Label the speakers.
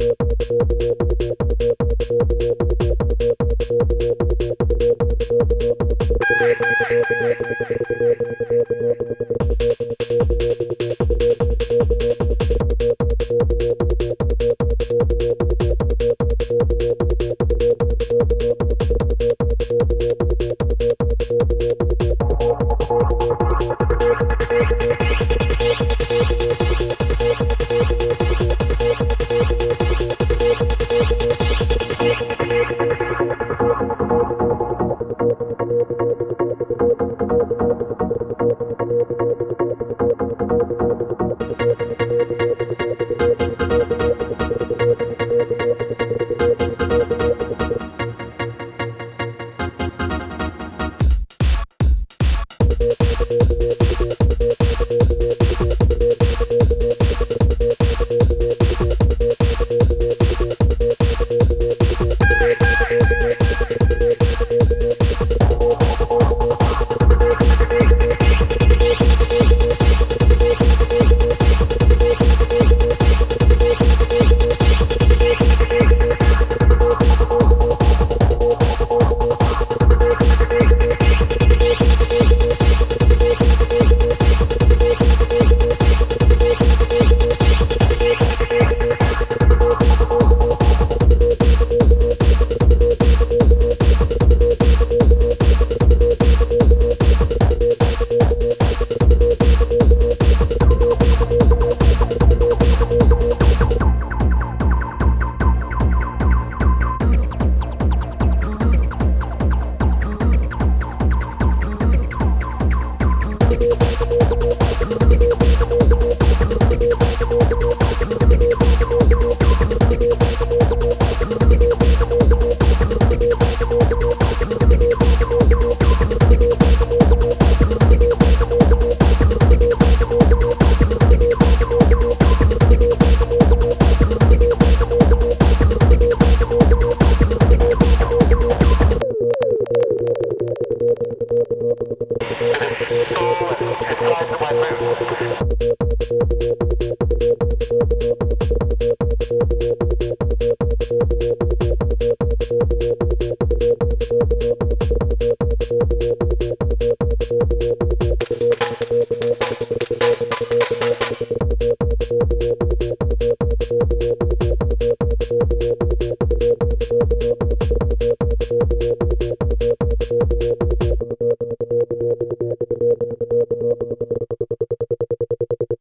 Speaker 1: you